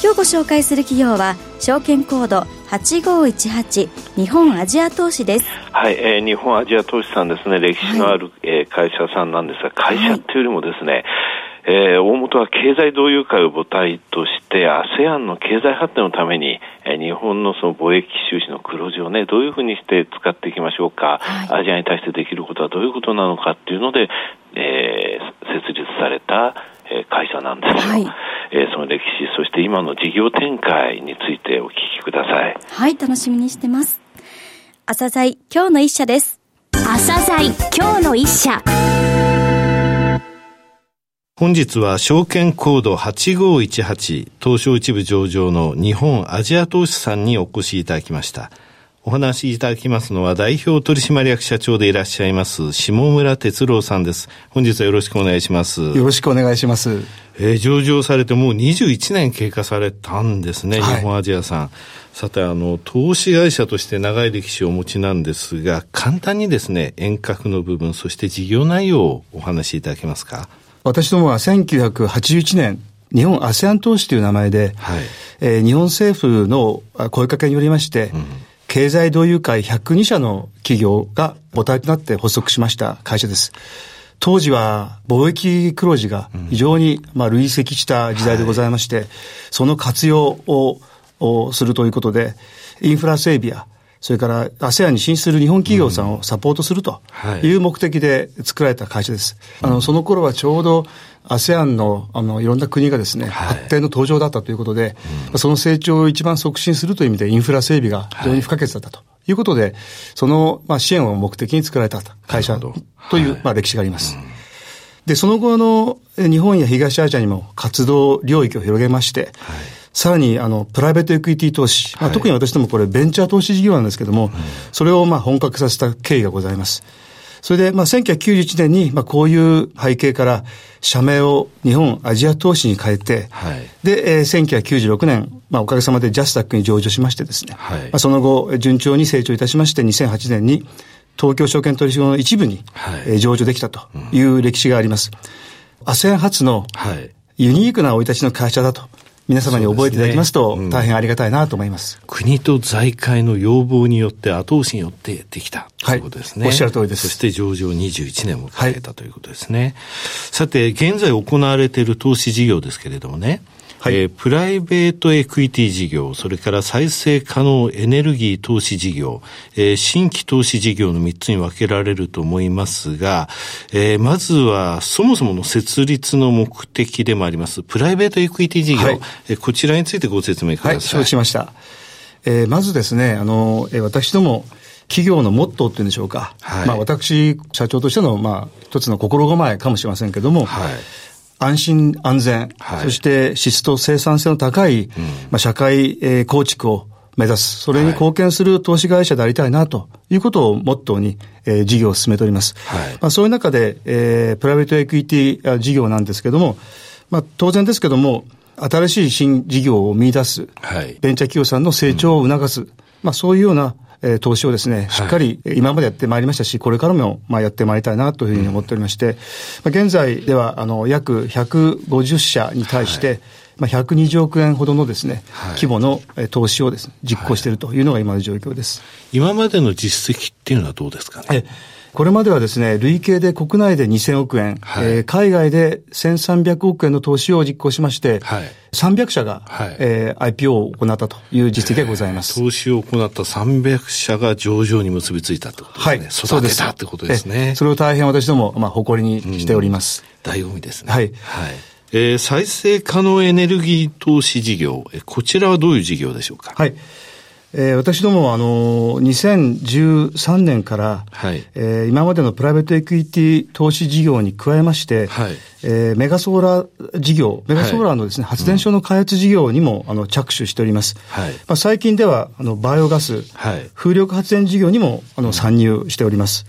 今日ご紹介する企業は証券コード8518日本アジア投資です。はい、えー、日本アジア投資さんですね。歴史のある、はい、えー、会社さんなんですが会社っていうよりもですね、はいえー、大元は経済同友会を母体として ASEAN の経済発展のために、えー、日本のその貿易収支の黒字をね、どういうふうにして使っていきましょうか、はい、アジアに対してできることはどういうことなのかっていうので、えー、設立された、えー、会社なんですよ。はい、えー、その歴史、そして今の事業展開についてお聞きください。はい、楽しみにしてます。朝鮮今日の一社です。朝鮮今日の一社。本日は証券コード8518東証一部上場の日本アジア投資さんにお越しいただきました。お話しいただきますのは代表取締役社長でいらっしゃいます下村哲郎さんです。本日はよろしくお願いします。よろしくお願いします。えー、上場されてもう21年経過されたんですね、はい、日本アジアさん。さて、あの、投資会社として長い歴史をお持ちなんですが、簡単にですね、遠隔の部分、そして事業内容をお話しいただけますか？私どもは1981年、日本 ASEAN 投資という名前で、はい、えー、日本政府の声かけによりまして、うん、経済同友会102社の企業が母体となって発足しました会社です。当時は貿易黒字が非常に、まあ、累積した時代でございまして、はい、その活用をするということで、インフラ整備やそれから ASEAN に進出する日本企業さんをサポートするとい。う目的で作られた会社です。あの、その頃はちょうど ASEAN の、あの、いろんな国がですね、発展の登場だったということで、その成長を一番促進するという意味でインフラ整備が非常に不可欠だったということで、その、まあ、支援を目的に作られた会社という、まあ、歴史があります。で、その後、あの、日本や東アジアにも活動領域を広げまして、はいさらに、あの、プライベートエクイティ投資、まあ、特に私どもこれベンチャー投資事業なんですけども、それをまあ本格させた経緯がございます。それで、まあ、1991年に、まあ、こういう背景から、社名を日本アジア投資に変えて、はい、で、えー、1996年、まあ、おかげさまでジャスタックに上場しましてですね、はい、まあ、その後、順調に成長いたしまして、2008年に、東京証券取引所の一部に、はい、えー、上場できたという歴史があります。ASEAN、初の、ユニークな生い立ちの会社だと皆様に覚えていただきますと、大変ありがたいなと思います、国と財界の要望によって、後押しによってできた。とい。うことですね。はい、おっしゃる通りです。そして上場21年を迎えたということですね。はい、さて、現在行われている投資事業ですけれどもね、はい、えー、プライベートエクイティ事業、それから再生可能エネルギー投資事業、えー、新規投資事業の3つに分けられると思いますが、えー、まずはそもそもの設立の目的でもあります、プライベートエクイティ事業、はい、えー、こちらについてご説明ください。はい、承知しました。えー、まずですね、あの、えー、私ども、企業のモットーっていうんでしょうか。はい、まあ私、社長としての、まあ、一つの心構えかもしれませんけども、はい、安心安全、はい、そして質と生産性の高い、うん、まあ、社会、えー、構築を目指す。それに貢献する投資会社でありたいなということをモットーに、えー、事業を進めております。はい、まあ、そういう中で、えー、プライベートエクイティ事業なんですけども、まあ、当然ですけども、新しい新事業を見出す、はい、ベンチャー企業さんの成長を促す、うん、まあ、そういうようなえー、投資をですね、しっかり今までやってまいりましたし、これからもまあやってまいりたいなというふうに思っておりまして、まあ、現在ではあの約150社に対して、まあ、120億円ほどのですね、はい、規模の投資をですね、実行しているというのが今の状況です。今までの実績っていうのはどうですかね？これまではですね、累計で国内で2000億円、はい、えー、海外で1300億円の投資を実行しまして、はい、300社が、はい、えー、IPO を行ったという実績がございます。投資を行った300社が上場に結びついたってことですね。はい、育てたってことですね。それを大変私ども、まあ、誇りにしております。うん、醍醐味ですね。はい。はいえー、再生可能エネルギー投資事業、こちらはどういう事業でしょうか？はい。えー、私ども、あの、2013年から、はい、えー、今までのプライベートエクイティ投資事業に加えまして、はい、えー、メガソーラー事業、メガソーラーのですね、はい、発電所の開発事業にも、あの、着手しております。はい、まあ、最近では、あの、バイオガス、はい、風力発電事業にも、あの、参入しております。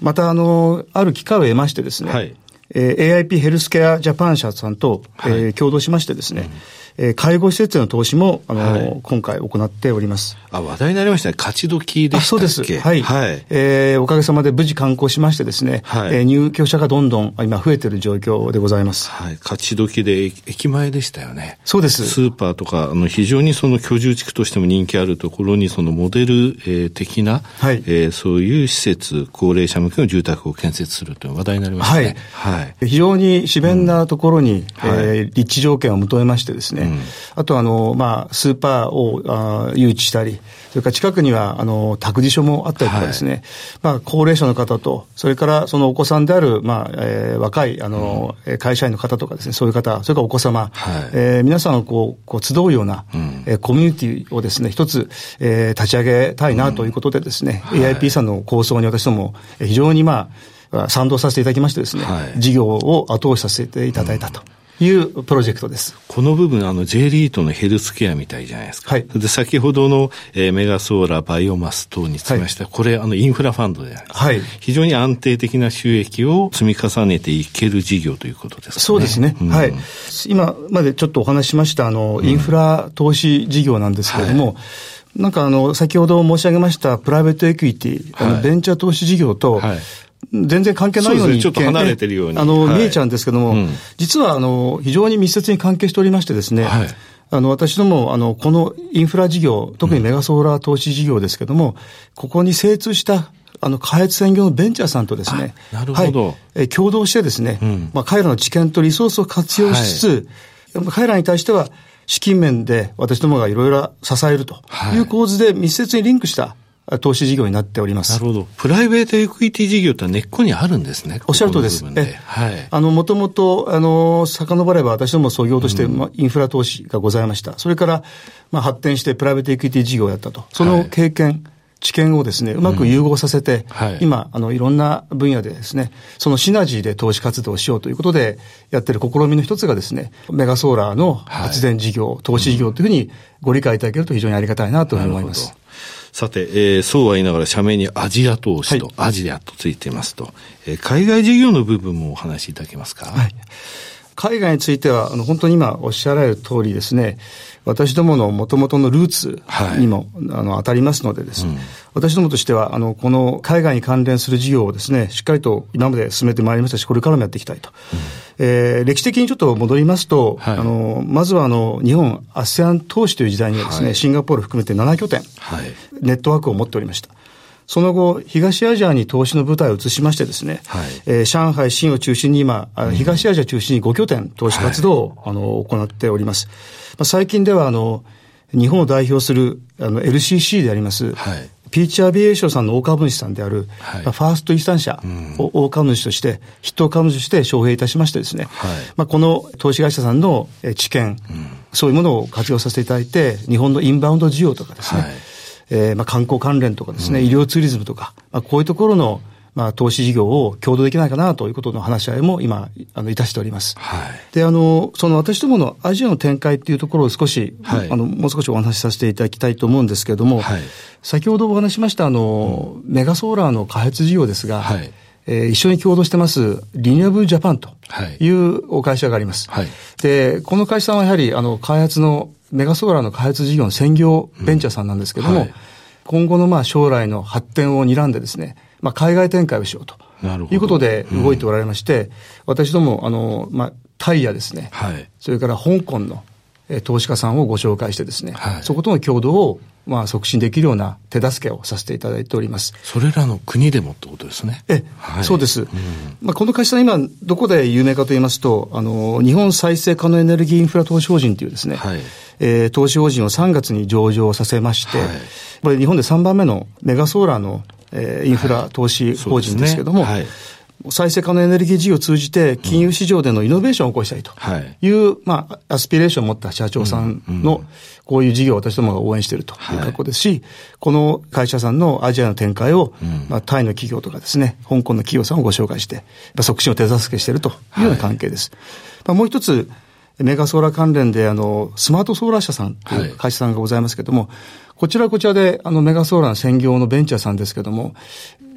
また、あの、ある機会を得ましてですね、はい、えー、AIP ヘルスケアジャパン社さんと、はい、えー、共同しましてですね、うんえー、介護施設への投資も、あの、はい、今回行っております。あ、話題になりましたね。勝ち時でしたっけ？そうです。はい。はい。えー、おかげさまで無事観光しましてですね、はい、えー、入居者がどんどん今増えている状況でございます。はい。勝ち時で駅前でしたよね。そうです。スーパーとか、あの、非常にその居住地区としても人気あるところに、そのモデル、えー、的な、はい。えー、そういう施設、高齢者向けの住宅を建設するという話題になりましたね。はい。はい。非常に自然なところに、うん、えー、立地条件を求めましてですね、うん、あとはの、まあ、スーパーをあ誘致したり、それから近くには、あの、託児所もあったりとかですね、はい、まあ、高齢者の方と、それからそのお子さんである、まあ、えー、若い、あの、うん、会社員の方とかですね、そういう方、それからお子様、はい、えー、皆さんをこう、こう集うような、うん、えー、コミュニティをですね、一つ、えー、立ち上げたいなということでですね、うん。はい、AIP さんの構想に私ども、非常にまあ、賛同させていただきましてですね、はい、事業を後押しさせていただいたと。いうプロジェクトです。この部分、あの、J リートのヘルスケアみたいじゃないですか。はい。で、先ほどの、えー、メガソーラー、バイオマス等につきましては、はい、これ、あの、インフラファンドである。はい。非常に安定的な収益を積み重ねていける事業ということですかね。そうですね。うん、はい。今までちょっとお話ししました、あの、インフラ投資事業なんですけれども、うんはいなんかあの、先ほど申し上げましたプライベートエクイティ、あの、ベンチャー投資事業と、はい、全然関係ないように、ね、ちょっと離れてるように。あの、はい、見えちゃうんですけども、うん、実は、あの、非常に密接に関係しておりましてですね、はい、あの、私ども、あの、このインフラ事業、特にメガソーラー投資事業ですけども、うん、ここに精通した、あの、開発産業のベンチャーさんとですね、なるほど。はい、え共同してですね、うん、まあ、彼らの知見とリソースを活用しつつ、彼らに対しては、資金面で私どもがいろいろ支えるという構図で密接にリンクした投資事業になっております。なるほど。プライベートエクイティ事業って根っこにあるんですね。おっしゃるとです。え、はい。あの、もともと、あの、遡れば私ども創業として、まあ、インフラ投資がございました。それから、まあ、発展してプライベートエクイティ事業をやったと。その経験、はい知見をですね、うまく融合させて、うんはい、今、あの、いろんな分野でですね、そのシナジーで投資活動をしようということで、やってる試みの一つがですね、メガソーラーの発電事業、はい、投資事業というふうにご理解いただけると非常にありがたいなと思います。さて、えー、そうは言いながら社名にアジア投資と、アジアとついていますと、えー、海外事業の部分もお話しいただけますか？はい。海外については、あの、本当に今おっしゃられる通りですね、私どもの元々のルーツにも、はい、あの当たりますのでです。ね、うん、私どもとしては、あの、この海外に関連する事業をですね、しっかりと今まで進めてまいりましたし、これからもやっていきたいと。うん、えー、歴史的にちょっと戻りますと、はい、あの、まずはあの、日本 ASEAN 投資という時代にはですね、はい、シンガポール含めて7拠点、はい、ネットワークを持っておりました。その後、東アジアに投資の舞台を移しましてですね、はい、えー、上海、新を中心に今、東アジア中心に5拠点投資活動を、はい、あの行っております。まあ、最近では、あの、日本を代表するあの LCC であります、はい、ピーチアビエーションさんの大株主さんである、はい、ファーストイースタン社を大株主として、筆頭株主として招聘いたしましてですね、はい、まあ、この投資会社さんの知見、うん、そういうものを活用させていただいて、日本のインバウンド需要とかですね、はいえー、まあ観光関連とかですね、うん、医療ツーリズムとか、まあ、こういうところのまあ、投資事業を共同できないかなということの話し合いも今、あの、いたしております。はい。で、あの、その私どものアジアの展開っていうところを少し、はい、あの、もう少しお話しさせていただきたいと思うんですけれども、はい、先ほどお話しました、あの、うん、メガソーラーの開発事業ですが、はい。えー、一緒に共同してます、リニアブルジャパンというお会社があります。はい、で、この会社さんはやはり、あの、開発の、メガソーラーの開発事業の専業ベンチャーさんなんですけども、うんはい、今後のまあ将来の発展を睨んでですね、まあ海外展開をしようと。いうことで動いておられまして、うん、私ども、あの、まあ、タイやですね、はい、それから香港の、え投資家さんをご紹介してですね、はい、そことの共同をまあ、促進できるような手助けをさせていただいております。それらの国でもってことですね。え、はい、そうです。うん、まあ、この会社は今、どこで有名かと言いますと、あの、日本再生可能エネルギーインフラ投資法人というですね、はい、えー、投資法人を3月に上場させまして、はい、これ日本で3番目のメガソーラーの、えー、インフラ投資法人ですけども、はい再生可能エネルギー事業を通じて、金融市場でのイノベーションを起こしたいとい。う、うん、まあ、アスピレーションを持った社長さんの、こういう事業を私どもが応援しているという格好ですし、はい、この会社さんのアジアの展開を、まあ、タイの企業とかですね、香港の企業さんをご紹介して、促進を手助けしているというような関係です。はい、まあ、もう一つ、メガソーラー関連で、あの、スマートソーラー社さんという会社さんがございますけれども、はい、こちらこちらで、あの、メガソーラーの専業のベンチャーさんですけれども、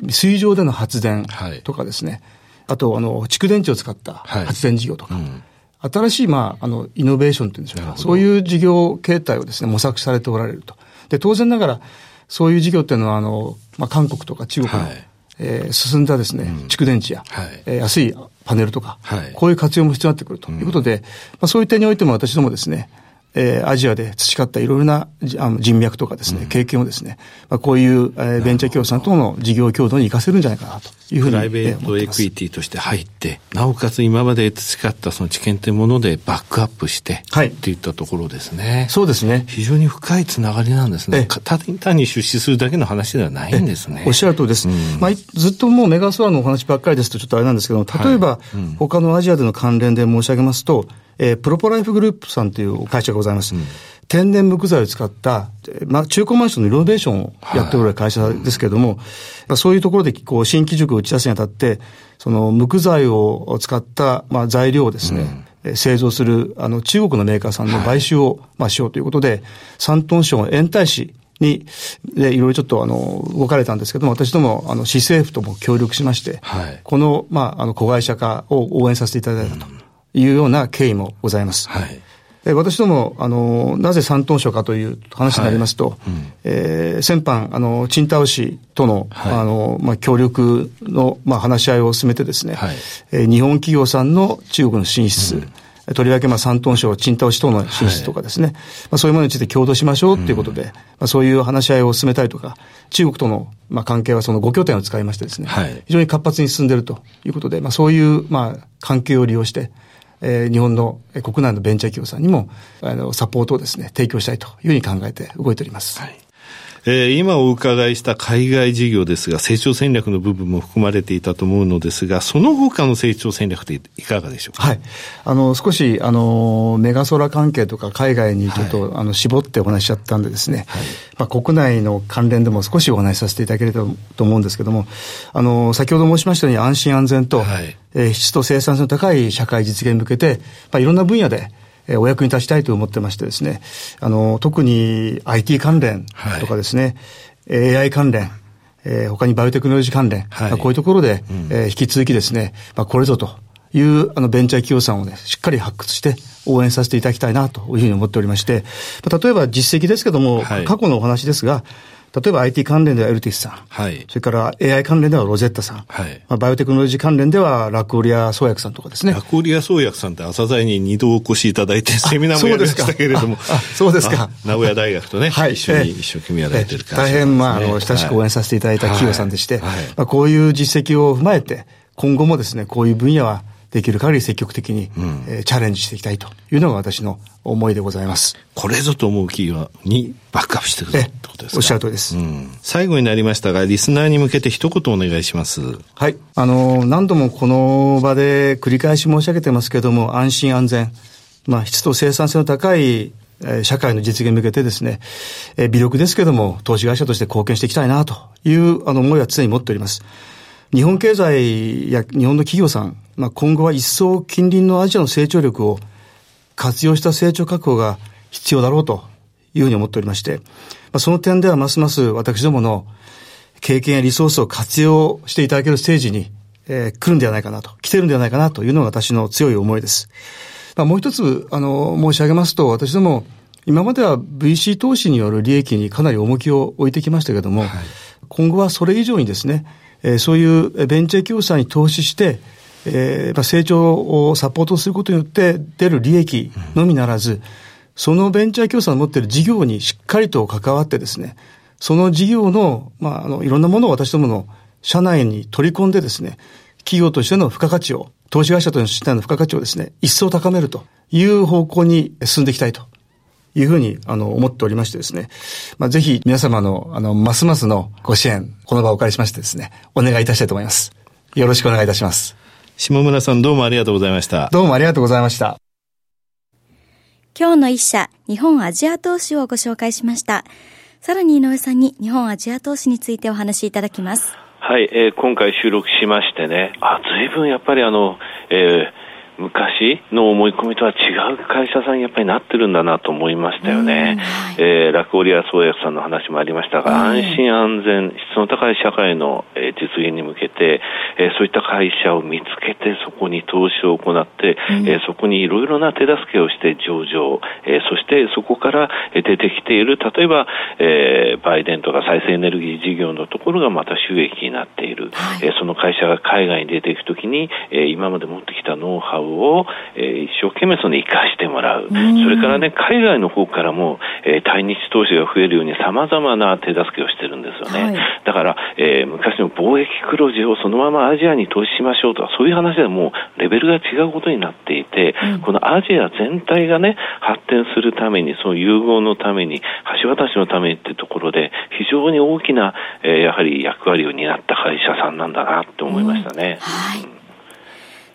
水上での発電とかですね、はい、あと、あの、蓄電池を使った発電事業とか、はいうん。新しい、まあ、あの、イノベーションっていうんでしょうか。そういう事業形態をですね、模索されておられると。で、当然ながら、そういう事業っていうのは、あの、まあ、韓国とか中国の、はい、えー、進んだですね、うん、蓄電池や、はい、えー、安いパネルとか、はい、こういう活用も必要になってくるということで、うん、まあ、そういった点においても私どもですね、えー、アジアで培ったいろいろなあの人脈とかですね、うん、経験をですね、まあ、こういう、えー、ベンチャー協賛との事業共同に活かせるんじゃないかなというふうに、プライベートエクイティとして入って、なおかつ今まで培ったその知見というものでバックアップして、はい。っていったところですね。そうですね。非常に深いつながりなんですね。単に出資するだけの話ではないんですね。おっしゃるとりです。うん、まあ、ずっともうメガソアのお話ばっかりですとちょっとあれなんですけど例えば、他のアジアでの関連で申し上げますと、えー、プロポライフグループさんという会社がございます。うん。天然木材を使った、まあ、中古マンションのリノベーションをやっておられる会社ですけれども、はい、そういうところで、こう、新規塾を打ち出すにあたって、その木材を使った、まあ、材料をですね、うん、製造する、あの、中国のメーカーさんの買収を、まあ、しようということで、山東省延泰市に、で、いろいろちょっと、あの、動かれたんですけども、私ども、あの、市政府とも協力しまして、はい、この、まあ、あの、子会社化を応援させていただいたというような経緯もございます。はい。私ども、あの、なぜ山東省かという話になりますと、はい。うん、えー、先般、あの、チンタオ市との、はい、あの、まあ、協力の、まあ、話し合いを進めてですね、はい、えー、日本企業さんの中国の進出、うん。とりわけ、まあ、山東省、チンタオ市等の進出とかですね、はい、まあ、そういうものについて共同しましょうということで、うん、まあ、そういう話し合いを進めたりとか、中国との、まあ、関係はその5拠点を使いましてですね、はい、非常に活発に進んでいるということで、まあ、そういう、まあ、関係を利用して、えー、日本の国内のベンチャー企業さんにも、あの、サポートをですね、提供したいというふうに考えて動いております。はいえー、今お伺いした海外事業ですが、成長戦略の部分も含まれていたと思うのですが、その他の成長戦略っていかがでしょうか？はい。あの、少し、あの、メガソラ関係とか海外にちょっと、はい、あの、絞ってお話しちゃったんでですね、はい、まあ、国内の関連でも少しお話しさせていただければと思うんですけども、あの、先ほど申しましたように安心安全と、はい、えー、質と生産性の高い社会実現に向けて、まあ、いろんな分野で、えお役に立ちたいと思ってましてですね、あの、特に IT 関連とかですね、はい、AI 関連、えー、他にバイオテクノロジー関連、はい、まあ、こういうところで、うん、えー、引き続きですね、まあ、これぞというあのベンチャー企業さんをね、しっかり発掘して応援させていただきたいなというふうに思っておりまして、まあ、例えば実績ですけども、はい、過去のお話ですが、例えば IT 関連ではエルティスさん。はい。それから AI 関連ではロゼッタさん。はい。まあ、バイオテクノロジー関連ではラクオリア創薬さんとかですね。ラクオリア創薬さんって朝鮮に二度お越しいただいてセミナーもやりましたけれども。そうですか。名古屋大学とね、はい、一緒に一生懸命やられてる会社、ね、大変、まあ、あの、親しく応援させていただいた企業さんでして、はい、まあ、こういう実績を踏まえて、今後もですね、こういう分野はできる限り積極的に、うん、えー、チャレンジしていきたいというのが私の思いでございます。これぞと思う企業にバックアップしてるってことですか？おっしゃる通りです、うん、最後になりましたが、リスナーに向けて一言お願いします。はい。あの、何度もこの場で繰り返し申し上げてますけども、安心安全、まあ、質と生産性の高い社会の実現に向けてですね、え微力ですけども、投資会社として貢献していきたいなというあの思いは常に持っております。日本経済や日本の企業さん、まあ、今後は一層近隣のアジアの成長力を活用した成長確保が必要だろうというふうに思っておりまして、まあ、その点ではますます私どもの経験やリソースを活用していただけるステージに、えー、来るんではないかなと、来てるんではないかなというのが私の強い思いです。まあ、もう一つ、あの、申し上げますと、私ども、今までは VC 投資による利益にかなり重きを置いてきましたけれども、はい、今後はそれ以上にですね、えー、そういうベンチャー企業さんに投資して、えー、まあ、成長をサポートすることによって出る利益のみならず、うん、そのベンチャー企業さんの持っている事業にしっかりと関わってですね、その事業の、まあ、あの、いろんなものを私どもの社内に取り込んでですね、企業としての付加価値を、投資会社としての付加価値をですね、一層高めるという方向に進んでいきたいというふうに、あの、思っておりましてですね。まあ、ぜひ皆様の、あの、ますますのご支援、この場をお借りしましてですね、お願いいたしたいと思います。よろしくお願いいたします。下村さんどうもありがとうございました。どうもありがとうございました。今日の一社、日本アジア投資をご紹介しました。さらに井上さんに日本アジア投資についてお話しいただきます。はい、えー、今回収録しましてね、あ、随分やっぱりあの、えー、昔の思い込みとは違う会社さんにやっぱりなってるんだなと思いましたよね。はい、えー、ラクオリア創薬さんの話もありましたが、安心安全、質の高い社会の、えー、実現に向けて、えー、そういった会社を見つけて、そこに投資を行って、うん、えー、そこにいろいろな手助けをして上場、えー、そしてそこから出てきている、例えば、えー、バイデンとか再生エネルギー事業のところがまた収益になっている。はい、えー、その会社が海外に出ていくときに、えー、今まで持ってきたノウハウを、えー、一生懸命その生かしてもらう。それからね、海外の方からも、えー、対日投資が増えるように様々な手助けをしてるんですよね。はい、だから、えー、昔の貿易黒字をそのままアジアに投資しましょうとか、そういう話でもうレベルが違うことになっていて、うん、このアジア全体がね、発展するために、その融合のために、橋渡しのためにっていうところで、非常に大きな、えー、やはり役割を担った会社さんなんだなって思いましたね。うん、はい。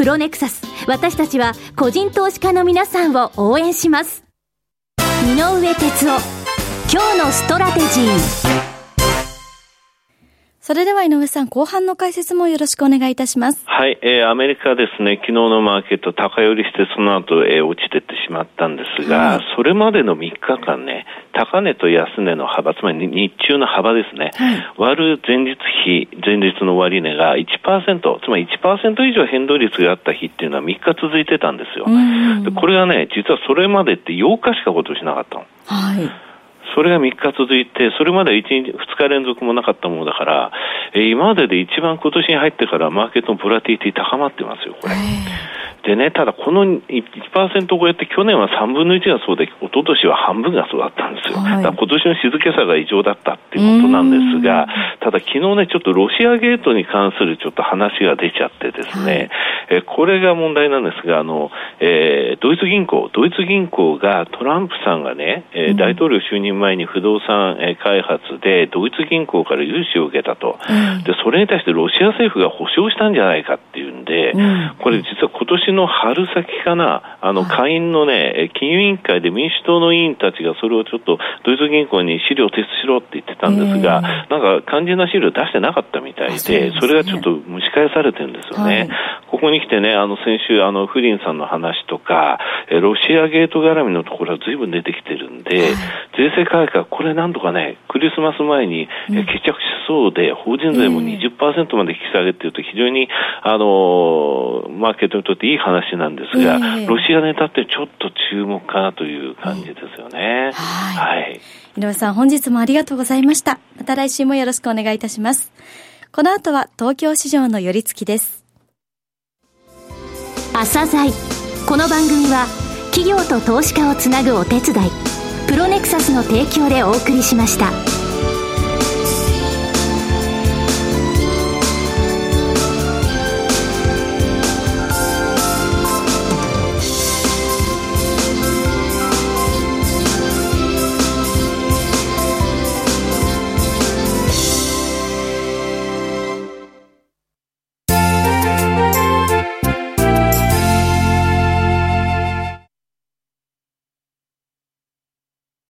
プロネクサス。私たちは個人投資家の皆さんを応援します。井上哲夫。今日のストラテジー。それでは井上さん、後半の解説もよろしくお願いいたします。はい、えー、アメリカですね、昨日のマーケット高寄りしてその後、えー、落ちてってしまったんですが、はい、それまでの3日間ね、高値と安値の幅、つまり日中の幅ですね、はい、割る前日比、前日の終値が1%、つまり1%以上変動率があった日っていうのは3日続いてたんですよ。でこれはね、実はそれまでって8日しか今年なかったの。はいそれが3日続いて、それまで1日、2日連続もなかったものだから、えー、今までで一番今年に入ってからマーケットのボラティティ高まってますよ、これ。でね、ただこの1%超えって去年は3分の1がそうで、一昨年は半分がそうだったんですよ。はい、だ今年の静けさが異常だったっていうことなんですが、ただ昨日ね、ちょっとロシアゲートに関するちょっと話が出ちゃってですね、はい、えこれが問題なんですが、あの、えー、ドイツ銀行、ドイツ銀行がトランプさんがね、えー、大統領就任前に不動産、え開発でドイツ銀行から融資を受けたと、で、それに対してロシア政府が保証したんじゃないかっていうんで、これ実は今年の春先かな、あの、下院のね、金融委員会で民主党の委員たちがそれをちょっとドイツ銀行に資料提出しろって言ってたんですが、なんか肝心な資料出してなかったみたいで、それがちょっと蒸し返されてるんですよね。ここに来てね、あの、先週、あの、フリンさんの話とか、ロシアゲート絡みのところは随分出てきてるんで、税制改革、これなんとかね、クリスマス前に決着しそうで、法人税も20%まで引き下げっていうと非常に、あの、マーケットにとっていい話なんですが、ロシアネタってちょっと注目かなという感じですよね。はい。はい。井上さん、本日もありがとうございました。また来週もよろしくお願いいたします。この後は東京市場の寄り付きです。朝鮮この番組は企業と投資家をつなぐお手伝いプロネクサスの提供でお送りしました。